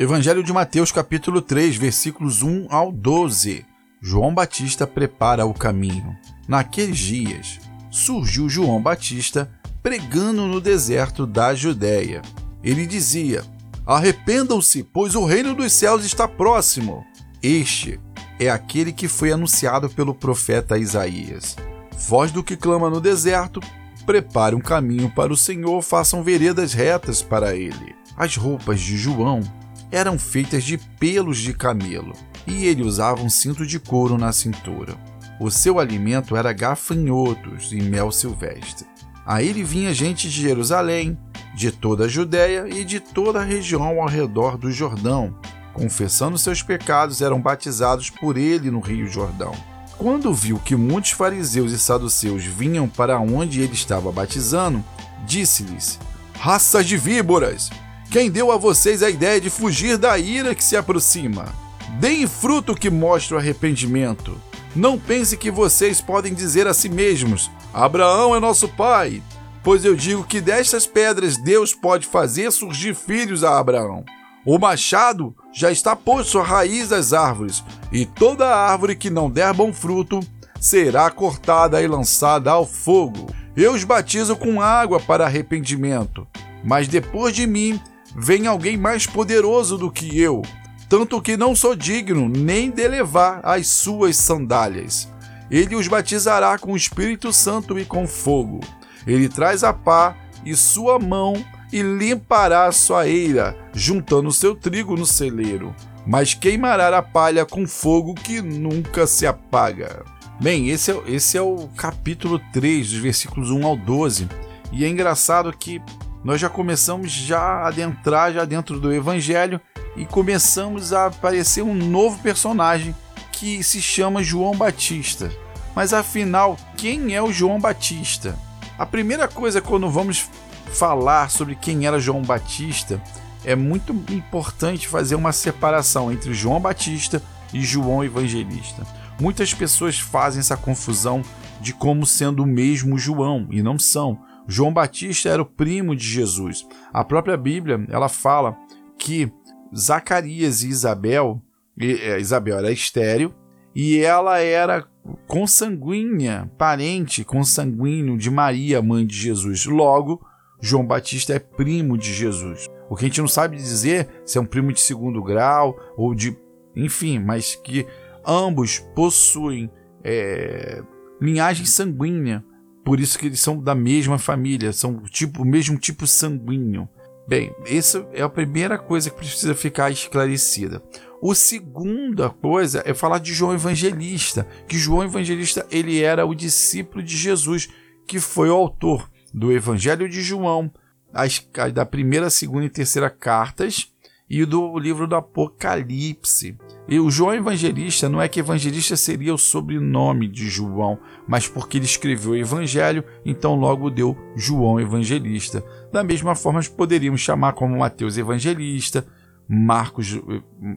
Evangelho de Mateus, capítulo 3, versículos 1 ao 12. João Batista prepara o caminho. Naqueles dias, surgiu João Batista pregando no deserto da Judéia. Ele dizia: Arrependam-se, pois o reino dos céus está próximo. Este é aquele que foi anunciado pelo profeta Isaías. Voz do que clama no deserto, prepare um caminho para o Senhor, façam veredas retas para ele. As roupas de João eram feitas de pelos de camelo, e ele usava um cinto de couro na cintura. O seu alimento era gafanhotos e mel silvestre. A ele vinha gente de Jerusalém, de toda a Judéia e de toda a região ao redor do Jordão. Confessando seus pecados, eram batizados por ele no Rio Jordão. Quando viu que muitos fariseus e saduceus vinham para onde ele estava batizando, disse-lhes: Raças de víboras! Quem deu a vocês a ideia de fugir da ira que se aproxima? Deem fruto que mostre o arrependimento. Não pense que vocês podem dizer a si mesmos: Abraão é nosso pai. Pois eu digo que destas pedras Deus pode fazer surgir filhos a Abraão. O machado já está posto à raiz das árvores, e toda árvore que não der bom fruto será cortada e lançada ao fogo. Eu os batizo com água para arrependimento, mas depois de mim vem alguém mais poderoso do que eu, tanto que não sou digno nem de levar as suas sandálias. Ele os batizará com o Espírito Santo e com fogo. Ele traz a pá e sua mão e limpará sua eira, juntando seu trigo no celeiro, mas queimará a palha com fogo que nunca se apaga. Bem, esse é, esse é o capítulo 3, dos versículos 1 ao 12. E é engraçado que nós já começamos já a adentrar já dentro do evangelho e começamos a aparecer um novo personagem que se chama João Batista. Mas afinal, quem é o João Batista? A primeira coisa quando vamos falar sobre quem era João Batista, é muito importante fazer uma separação entre João Batista e João Evangelista. Muitas pessoas fazem essa confusão de como sendo o mesmo João e não são. João Batista era o primo de Jesus. A própria Bíblia, ela fala que Zacarias e Isabel, é, Isabel era estéril e ela era consanguínea, parente consanguíneo de Maria, mãe de Jesus. Logo, João Batista é primo de Jesus. O que a gente não sabe dizer se é um primo de segundo grau ou de. Enfim, mas que ambos possuem é, linhagem sanguínea por isso que eles são da mesma família, são tipo o mesmo tipo sanguíneo. Bem, essa é a primeira coisa que precisa ficar esclarecida. O segunda coisa é falar de João Evangelista, que João Evangelista ele era o discípulo de Jesus, que foi o autor do Evangelho de João, as, da primeira, segunda e terceira cartas e do livro do Apocalipse. E o João Evangelista não é que evangelista seria o sobrenome de João, mas porque ele escreveu o Evangelho, então logo deu João Evangelista. Da mesma forma, poderíamos chamar como Mateus Evangelista, Marcos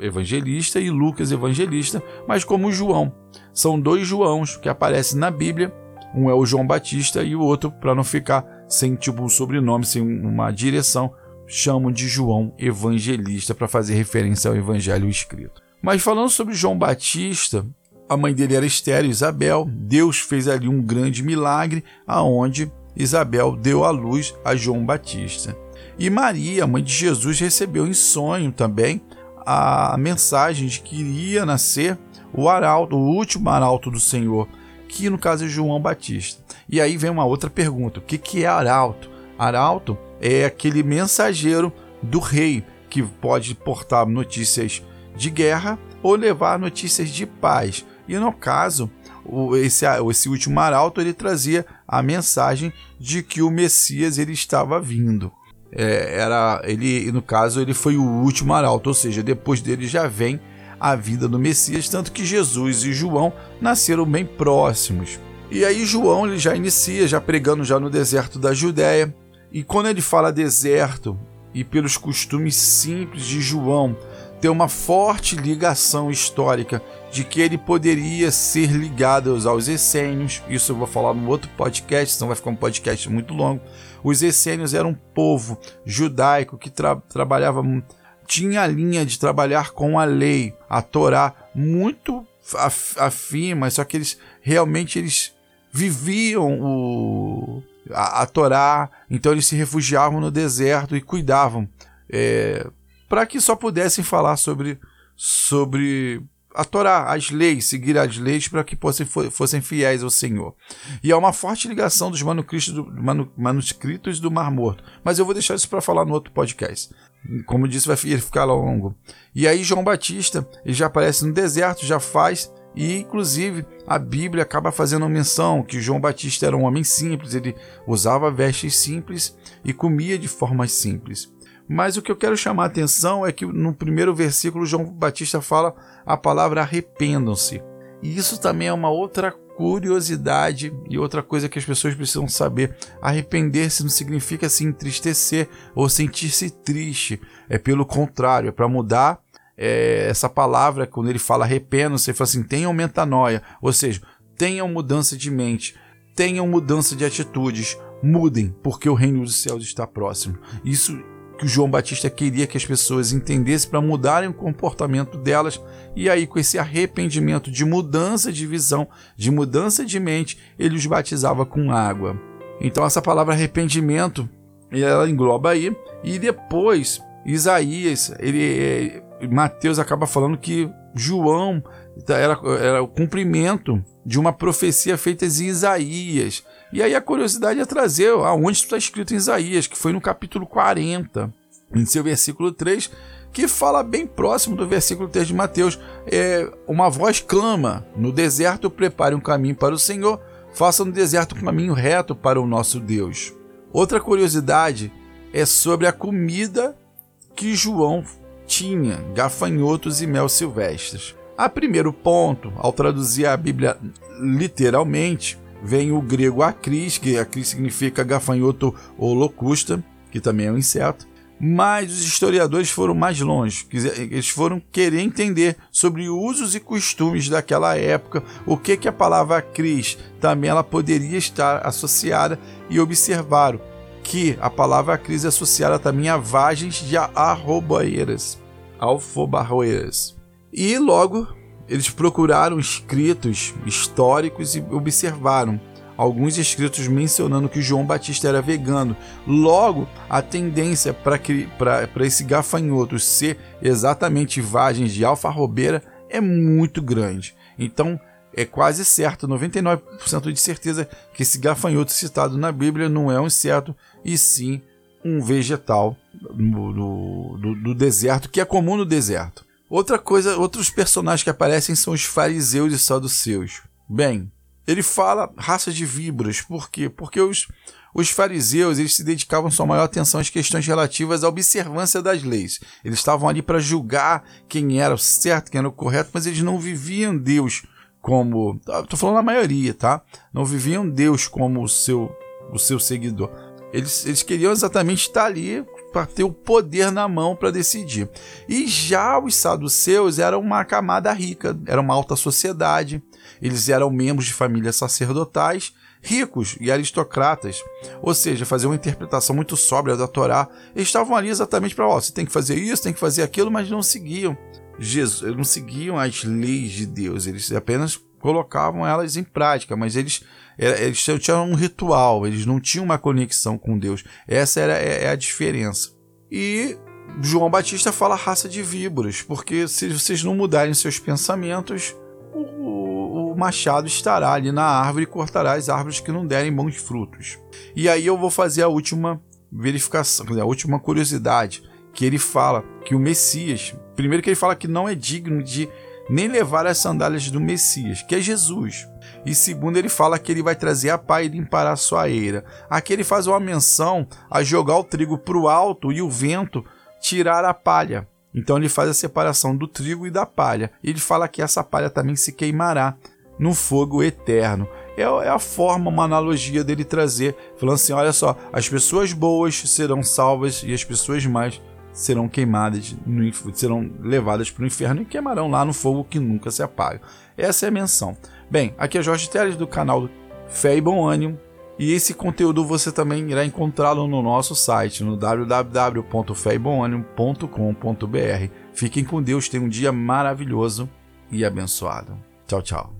Evangelista e Lucas Evangelista, mas como João. São dois Joãos que aparecem na Bíblia. Um é o João Batista e o outro, para não ficar sem tipo um sobrenome, sem uma direção, chamam de João Evangelista para fazer referência ao evangelho escrito. Mas falando sobre João Batista, a mãe dele era estéreo, Isabel. Deus fez ali um grande milagre aonde Isabel deu à luz a João Batista. E Maria, mãe de Jesus, recebeu em sonho também a mensagem de que iria nascer o arauto, o último arauto do Senhor, que no caso é João Batista. E aí vem uma outra pergunta: o que, que é arauto? Arauto é aquele mensageiro do rei que pode portar notícias de guerra ou levar notícias de paz. E no caso, esse, esse último arauto ele trazia a mensagem de que o Messias ele estava vindo. É, era ele no caso ele foi o último arauto, ou seja, depois dele já vem a vida do Messias, tanto que Jesus e João nasceram bem próximos. E aí João ele já inicia já pregando já no deserto da Judéia, e quando ele fala deserto, e pelos costumes simples de João, tem uma forte ligação histórica de que ele poderia ser ligado aos essênios. Isso eu vou falar no outro podcast, senão vai ficar um podcast muito longo. Os essênios eram um povo judaico que tra trabalhava tinha a linha de trabalhar com a lei, a Torá, muito afim, mas só que eles realmente eles viviam o, a, a Torá, então eles se refugiavam no deserto e cuidavam é, para que só pudessem falar sobre, sobre a Torá, as leis, seguir as leis para que fossem, fossem fiéis ao Senhor. E há uma forte ligação dos manuscritos do, Mar Morto, mas eu vou deixar isso para falar no outro podcast. Como disse, vai ficar longo. E aí João Batista, ele já aparece no deserto, já faz e, inclusive, a Bíblia acaba fazendo menção que João Batista era um homem simples, ele usava vestes simples e comia de forma simples. Mas o que eu quero chamar a atenção é que no primeiro versículo João Batista fala a palavra arrependam-se. E isso também é uma outra curiosidade e outra coisa que as pessoas precisam saber. Arrepender-se não significa se entristecer ou sentir-se triste. É pelo contrário, é para mudar é, essa palavra, quando ele fala arrependam-se, ele fala assim: tenham metanoia, ou seja, tenham mudança de mente, tenham mudança de atitudes, mudem, porque o reino dos céus está próximo. Isso que o João Batista queria que as pessoas entendessem para mudarem o comportamento delas, e aí, com esse arrependimento de mudança de visão, de mudança de mente, ele os batizava com água. Então, essa palavra arrependimento ela engloba aí, e depois Isaías, ele Mateus acaba falando que João era, era o cumprimento de uma profecia feita em Isaías. E aí a curiosidade é trazer aonde está escrito em Isaías, que foi no capítulo 40, em seu versículo 3, que fala bem próximo do versículo 3 de Mateus. É, uma voz clama: No deserto prepare um caminho para o Senhor, faça no deserto um caminho reto para o nosso Deus. Outra curiosidade é sobre a comida que João tinha gafanhotos e mel silvestres. A primeiro ponto, ao traduzir a Bíblia literalmente, vem o grego acris, que acris significa gafanhoto ou locusta, que também é um inseto. Mas os historiadores foram mais longe, eles foram querer entender sobre usos e costumes daquela época, o que que a palavra acris também ela poderia estar associada e observaram que a palavra crise é associada também a vagens de arroboeiras, alfobarroeiras. E logo eles procuraram escritos históricos e observaram alguns escritos mencionando que João Batista era vegano. Logo, a tendência para esse gafanhoto ser exatamente vagens de alfarrobeira é muito grande. Então, é quase certo, 99% de certeza, que esse gafanhoto citado na Bíblia não é um inseto, e sim um vegetal do, do, do deserto, que é comum no deserto. Outra coisa, outros personagens que aparecem são os fariseus e saduceus. Bem, ele fala raça de víboras, por quê? Porque os, os fariseus eles se dedicavam sua maior atenção às questões relativas à observância das leis. Eles estavam ali para julgar quem era o certo, quem era o correto, mas eles não viviam Deus como. Estou ah, falando a maioria, tá? Não viviam Deus como o seu, o seu seguidor. Eles, eles queriam exatamente estar ali para ter o poder na mão para decidir. E já os saduceus eram uma camada rica, era uma alta sociedade, eles eram membros de famílias sacerdotais, ricos e aristocratas, ou seja, faziam uma interpretação muito sóbria da Torá. Eles estavam ali exatamente para, ó, você tem que fazer isso, tem que fazer aquilo, mas não seguiam Jesus, não seguiam as leis de Deus, eles apenas colocavam elas em prática, mas eles, eles tinham um ritual, eles não tinham uma conexão com Deus. Essa era é, é a diferença. E João Batista fala raça de víboras, porque se vocês não mudarem seus pensamentos, o, o machado estará ali na árvore e cortará as árvores que não derem bons frutos. E aí eu vou fazer a última verificação, a última curiosidade que ele fala que o Messias, primeiro que ele fala que não é digno de nem levar as sandálias do Messias, que é Jesus. E segundo, ele fala que ele vai trazer a pá e limpar a sua eira. Aqui ele faz uma menção a jogar o trigo para o alto e o vento tirar a palha. Então ele faz a separação do trigo e da palha. Ele fala que essa palha também se queimará no fogo eterno. É, é a forma, uma analogia dele trazer, falando assim: olha só, as pessoas boas serão salvas e as pessoas más serão queimadas, no, serão levadas para o inferno e queimarão lá no fogo que nunca se apaga. Essa é a menção. Bem, aqui é Jorge Teles do canal Fé e Bom Ânimo. E esse conteúdo você também irá encontrá-lo no nosso site, no www.feiboanimo.com.br. Fiquem com Deus, tenham um dia maravilhoso e abençoado. Tchau, tchau.